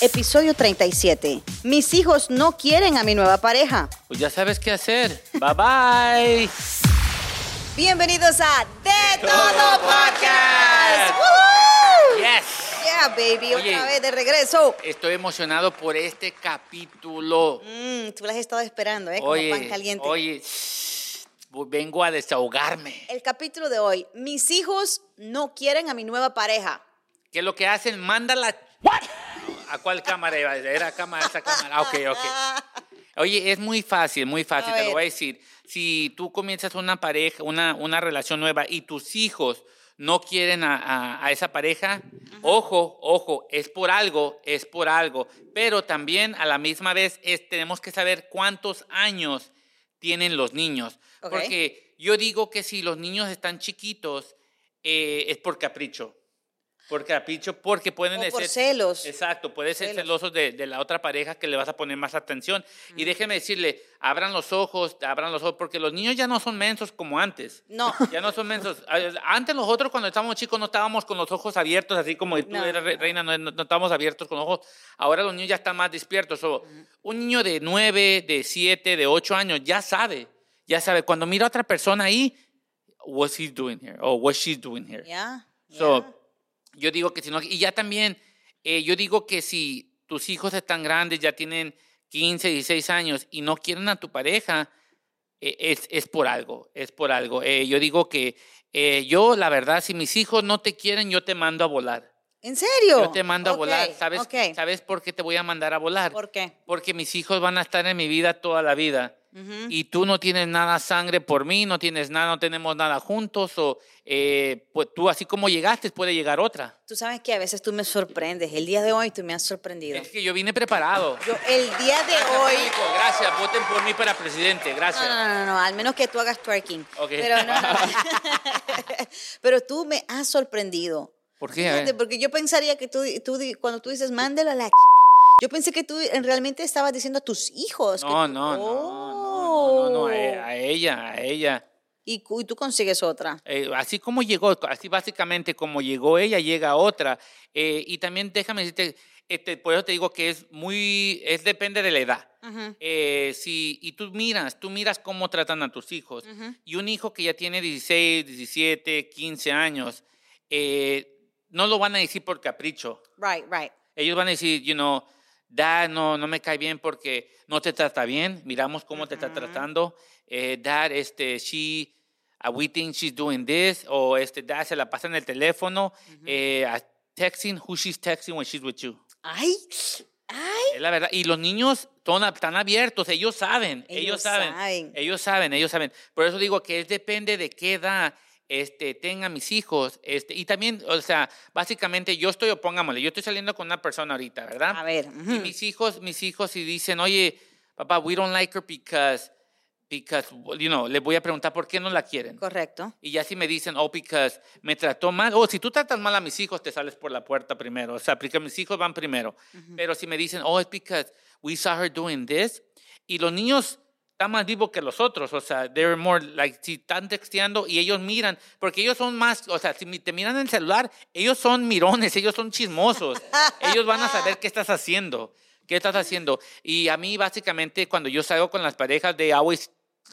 episodio 37. Mis hijos no quieren a mi nueva pareja. Pues ya sabes qué hacer. Bye bye. Bienvenidos a De Todo, Todo Podcast. Podcast. Yes. Yeah, baby, Oye. otra vez de regreso. Estoy emocionado por este capítulo. Mm, tú las has estado esperando, ¿eh? Como pan Oye, caliente. oye, vengo a desahogarme. El capítulo de hoy. Mis hijos no quieren a mi nueva pareja. ¿Qué es lo que hacen? Mándala. ¿A cuál cámara iba? ¿Era cámara esa cámara? Ah, ok, ok. Oye, es muy fácil, muy fácil, A te lo voy a decir. Si tú comienzas una pareja, una, una relación nueva y tus hijos no quieren a, a- a esa pareja, ojo, ojo, es por algo, es por algo. Pero también a la misma vez es, tenemos que saber cuántos años tienen los niños. Porque yo digo que si los niños están chiquitos, eh, es por capricho. Por capricho, porque pueden O por ser... celos. Exacto, puede ser Celos. celosos de, de la otra pareja que le vas a poner más atención. Y déjeme decirle, abran los ojos, abran los ojos, porque los niños ya no son mensos como antes. No. Ya no son mensos. Antes nosotros cuando estábamos chicos no estábamos con los ojos abiertos, así como tú No. eras re- reina, no, no- estábamos abiertos con los ojos. Ahora los niños ya están más despiertos. Un niño de 9, de 7, de 8 años ya sabe, ya sabe. Cuando mira a otra persona ahí, what's he doing here? O what she's doing here. Ya. So, ya. Yo digo que si no, y ya también, eh, yo digo que si tus hijos están grandes, ya tienen 15, 16 años y no quieren a tu pareja, eh, es, es por algo, es por algo. Eh, yo digo que eh, yo, la verdad, si mis hijos no te quieren, yo te mando a volar. ¿En serio? Yo te mando a volar. ¿Sabes. ¿Sabes por qué te voy a mandar a volar? ¿Por qué? Porque mis hijos van a estar en mi vida toda la vida. Ujú. Y tú no tienes nada sangre por mí, no tienes nada, no tenemos nada juntos. O eh, pues tú, así como llegaste, puede llegar otra. Tú sabes que a veces tú me sorprendes. El día de hoy tú me has sorprendido. Es que yo vine preparado. Yo, el día de Gracias, hoy. público, Gracias, voten por mí para presidente. Gracias. No, no, no, no, al menos que tú hagas twerking. Ok. Pero, no, no, no. Pero tú me has sorprendido. ¿Por qué? Fíjate, porque yo pensaría que tú, tú cuando tú dices, mándelo a la... Yo pensé que tú en- realmente estabas diciendo a tus hijos. que No, tú- no, no, no, no, no, no, a, a ella, a ella. Y, y tú consigues otra. Eh, así como llegó, así básicamente como llegó ella, llega otra. Eh, y también déjame decirte, este, por eso te digo que es muy, es depende de la edad. Eh, si, y tú miras, tú miras cómo tratan a tus hijos. Y un hijo que ya tiene 16, 17, 15 años, eh, no lo van a decir por capricho. Right, right. Ellos van a decir, you know, dad, no, no me cae bien porque no te trata bien. Miramos cómo te está tratando. Eh, dad, este, she, uh, we think she's doing this. O este, dad se la pasa en el teléfono. eh, a- texting, who she's texting when she's with you. Ay, ay. Es la verdad. Y los niños son, están abiertos, ellos saben, ellos, Ellos saben, saben. ellos saben, ellos saben. Por eso digo que es depende de qué edad este, tengan mis hijos. Este, y también, o sea, básicamente yo estoy, pongámosle, yo estoy saliendo con una persona ahorita, ¿verdad? A ver. Y ujú. mis hijos, mis hijos, si dicen, oye, papá, we don't like her because, because, you know, les voy a preguntar por qué no la quieren. Correcto. Y ya si me dicen, oh, because me trató mal, o si tú tratas mal a mis hijos, te sales por la puerta primero. O sea, porque mis hijos van primero. Pero si me dicen, oh, it's because we saw her doing this, y los niños están más vivos que los otros, o sea, they're more like, si están texteando y ellos miran, porque ellos son más, o sea, si te miran en el celular, ellos son mirones, ellos son chismosos, ellos van a saber qué estás haciendo. ¿Qué estás haciendo? Y a mí, básicamente, cuando yo salgo con las parejas, de always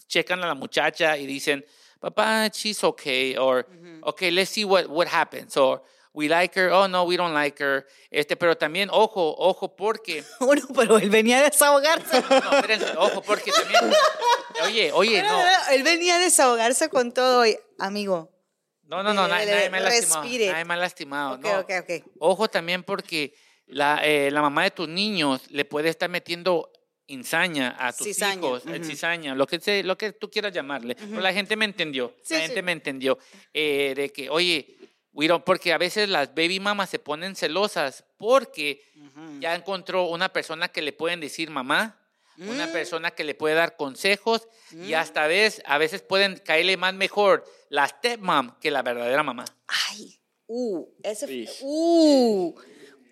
checan a la muchacha y dicen, papá, she's okay, or, okay, let's see what, what happens, or, we like her, oh, no, we don't like her. Este, pero también, ojo, ojo, porque, Bueno, pero él venía a desahogarse. no, espérense, ojo, porque también, oye, oye, no, Él venía a desahogarse con todo. Amigo. no, no, no, nadie, nadie me ha lastimado, Respire. nadie me ha lastimado, Ok, no. ok, ok. Ojo también porque la, eh, la mamá de tus niños le puede estar metiendo insaña a tus Cizaña, hijos, eh, ujú. cizaña, lo que, se, lo que tú quieras llamarle. Pero la gente me entendió, Sí, la sí. gente me entendió. eh, de que, oye, we don't- porque a veces las baby mamas se ponen celosas porque ya encontró una persona que le pueden decir mamá, una Mm. persona que le puede dar consejos y hasta vez, a veces pueden caerle más mejor la stepmom que la verdadera mamá. Ay. Uh, ese fue. Sí. Uh.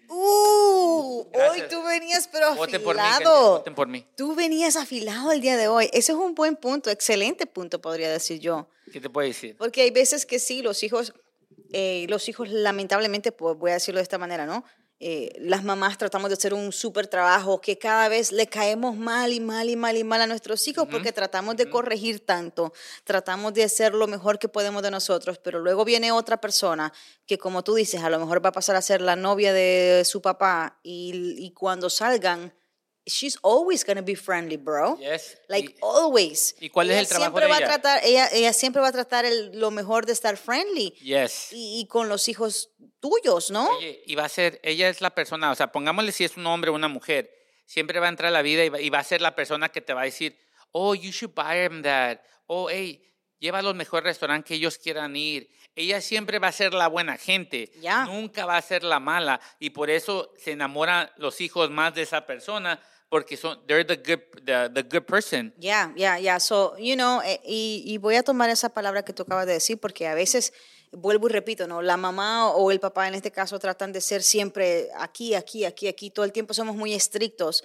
Uh. Hoy tú venías, pero Voten por mí, afilado. voten por mí. Tú venías afilado el día de hoy. Ese es un buen punto, excelente punto, podría decir yo. ¿Qué te puedo decir? Porque hay veces que sí, los hijos, eh, los hijos lamentablemente, pues voy a decirlo de esta manera, ¿no? eh, las mamás tratamos de hacer un súper trabajo, que cada vez le caemos mal y mal y mal y mal a nuestros hijos porque tratamos de corregir tanto, tratamos de hacer lo mejor que podemos de nosotros, pero luego viene otra persona que como tú dices, a lo mejor va a pasar a ser la novia de su papá y, y cuando salgan she's always to be friendly, bro. Yes. Like Y- always. ¿y cuál es Ella el trabajo siempre de va ella? A tratar, ella, ella siempre va a tratar el- lo mejor de estar friendly. Yes. Y, y con los hijos tuyos, ¿no? Oye, y va a ser, ella es la persona, o sea, pongámosle si es un hombre o una mujer, siempre va a entrar a la vida y va, y va a ser la persona que te va a decir, oh, you should buy them that, oh, hey, lleva al mejor restaurante que ellos quieran ir. Ella siempre va a ser la buena gente, Ya. nunca va a ser la mala, y por eso se enamoran los hijos más de esa persona, porque son, they're the good, the, the good person. Ya, ya, ya. So, you know, eh, y, y voy a tomar esa palabra que tú acabas de decir porque a veces, vuelvo y repito, ¿no? La mamá o el papá en este caso tratan de ser siempre aquí, aquí, aquí, aquí. Todo el tiempo somos muy estrictos.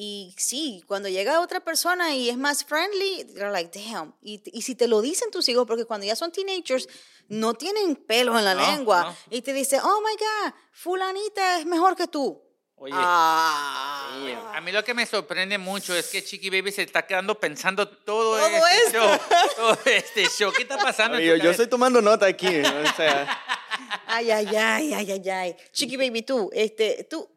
Y sí, cuando llega otra persona y es más friendly, they're like, damn. Y, y si te lo dicen tus hijos, porque cuando ya son teenagers, no tienen pelo en la No, lengua. no. Y te dice, oh my God, fulanita es mejor que tú. Oye, Ah. A mí lo que me sorprende mucho es que Chiqui Baby se está quedando pensando todo, Todo este esto. show. Todo este show. ¿Qué está pasando? tu yo, estoy tomando nota aquí. O sea, Ay, ay, ay, ay, ay, ay. Chiqui baby, tú, este, tú,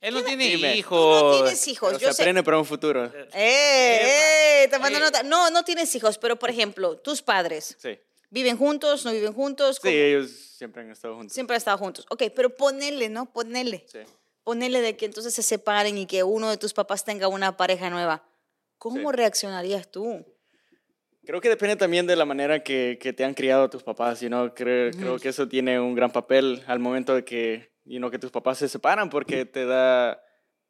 Él no tiene Dime. hijos. tú no tienes hijos. pero se Yo sé. aprende para un futuro. ¡Eh! ¡Eh! Tomando Oye. nota. No, no tienes hijos, pero por ejemplo, tus padres, Sí. ¿viven juntos? ¿No viven juntos? Sí, ellos siempre han estado juntos. Siempre han estado juntos. Ok, pero ponele, ¿no? Ponele. Sí. Ponele de que entonces se separen y que uno de tus papás tenga una pareja nueva. ¿Cómo Sí. reaccionarías tú? Creo que depende también de la manera que, que te han criado tus papás, you know? creo, creo que eso tiene un gran papel al momento de que, you know, que tus papás se separan porque te da,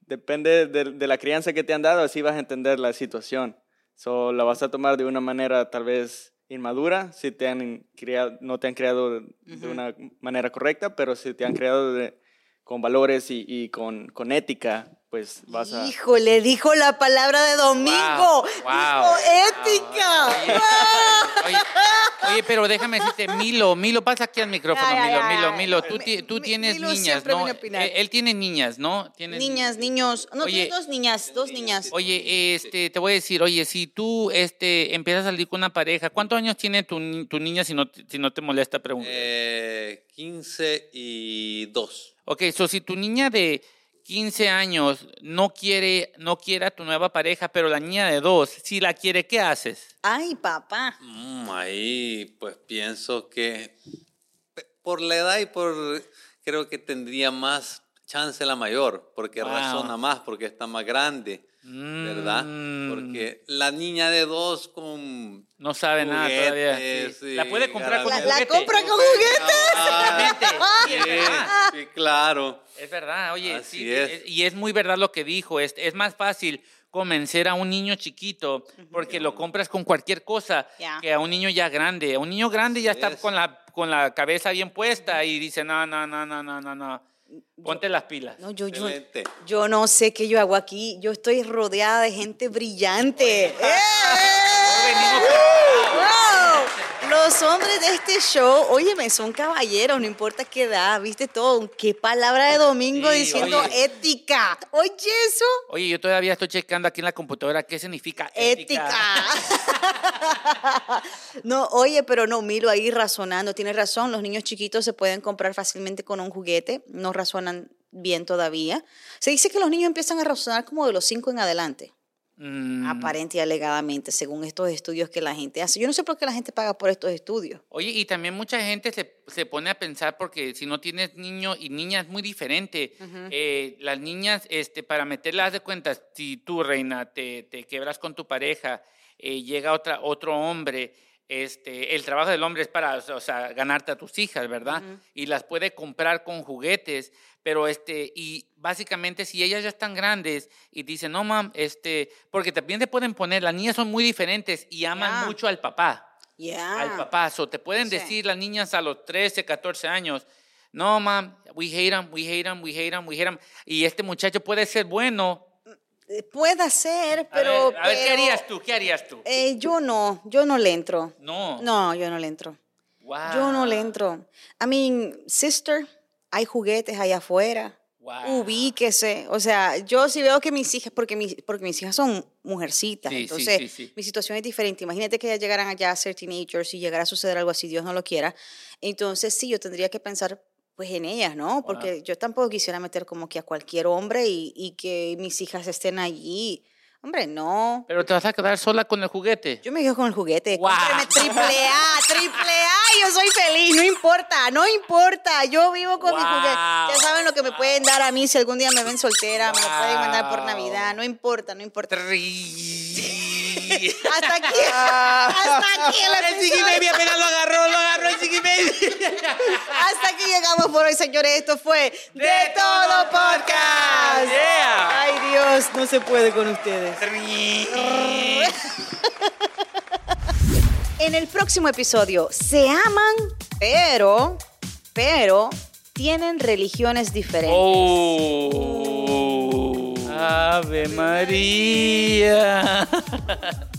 depende de, de la crianza que te han dado, así vas a entender la situación. So, la vas a tomar de una manera tal vez inmadura, si te han criado, no te han criado de, de una manera correcta, pero si te han criado de- con valores y, y con, con ética, pues vas a... Híjole, dijo la palabra de domingo. Wow, Dijo wow, ética. Oye, oye, oye, pero déjame decirte, Milo, Milo, pasa aquí al micrófono, Ay, Milo, ay, Milo. Milo, tú, Mi- tú tienes Milo niñas, ¿no? opinar. Él, él tiene niñas, ¿no? Tienes Niñas, niños. No, Oye. tienes dos niñas, dos niñas. Oye, este, te voy a decir, oye, si tú este, empiezas a salir con una pareja, ¿cuántos años tiene tu, tu niña si no, te- si no te molesta preguntar? Eh, 15 y 2. Ok, so si tu niña de 15 años no quiere, no quiere a tu nueva pareja, pero la niña de dos, si la quiere, ¿qué haces? Ay, papá. Mm, ahí pues pienso que por la edad y por creo que tendría más chance la mayor, porque Wow. razona más, porque está más grande, ¿verdad? Mm. Porque la niña de dos con No sabe nada todavía. Juguetes, Sí. La puede comprar con La, Juguete. la compra con juguetes. Exactamente. Sí, verdad. Sí, sí, claro. Es verdad, oye, Así sí, es. y es muy verdad lo que dijo, es, es más fácil convencer a un niño chiquito porque lo compras con cualquier cosa Ya. que a un niño ya grande. A un niño grande ya está es. con la, con la cabeza bien puesta y dice, no, no, no, no, no, no, no, ponte las pilas. No, yo, yo, yo no sé qué yo hago aquí. Yo estoy rodeada de gente brillante. ¡Eh! Venimos ¡Wow! Los hombres de este show, óyeme, son caballeros, no importa qué edad, viste todo. Qué palabra de domingo Sí, diciendo oye. ética. Oye, eso. Oye, yo todavía estoy checando aquí en la computadora qué significa ética. Ética. no, oye, pero no, Milo ahí razonando, tienes razón, los niños chiquitos se pueden comprar fácilmente con un juguete, no razonan bien todavía. Se dice que los niños empiezan a razonar como de los cinco en adelante, Mm. aparente y alegadamente, según estos estudios que la gente hace. Yo no sé por qué la gente paga por estos estudios. Oye, y también mucha gente se, se pone a pensar porque si no tienes niño y niña es muy diferente. Eh, las niñas, este, para meterlas de cuenta, si tú, reina, te, te quebras con tu pareja, eh, llega otra, otro hombre, este, el trabajo del hombre es para, o sea, ganarte a tus hijas, ¿verdad? Y las puede comprar con juguetes, pero este, y básicamente si ellas ya están grandes y dicen, no, mam, este, porque también te pueden poner, las niñas son muy diferentes y aman mucho al papá Ya. al papazo. Te pueden Sí. decir las niñas a los 13, 14 años, no, mam, we hate him, we hate him, we hate him, we hate him. Y este muchacho puede ser bueno. Eh, Puede ser, A pero... ver, a ver, ¿qué harías tú? ¿Qué harías tú? eh, yo no, yo no le entro. No. No, yo no le entro. Wow. Yo no le entro. I mean, sister, hay juguetes allá afuera. Wow. ubíquese. O sea, yo sí veo que mis hijas, porque mis, porque mis hijas son mujercitas, sí, entonces sí, sí. mi situación es diferente. Imagínate que ellas llegaran allá a ser teenagers y llegara a suceder algo así, Dios no lo quiera. Entonces sí, yo tendría que pensar pues en ellas, ¿no? Porque yo tampoco quisiera meter como que a cualquier hombre y, y que mis hijas estén allí. Hombre, no. Pero te vas a quedar sola con el juguete. Yo me quedo con el juguete. Cómpreme triple A, triple A. Yo soy feliz, no importa, no importa. Yo vivo con mi juguete. Ya saben lo que me pueden dar a mí si algún día me ven soltera, me lo pueden mandar por. Navidad. No importa, no importa. Tri- Hasta aquí, hasta aquí el El Chiqui episodio. Baby apenas lo agarró, lo agarró el Chiqui Baby. Hasta aquí llegamos por hoy, señores. Esto fue De, Todo Todo Podcast. Podcast. Yeah. Ay, Dios, no se puede con ustedes. En el próximo episodio, se aman, pero, pero, tienen religiones diferentes. Oh. Ave María.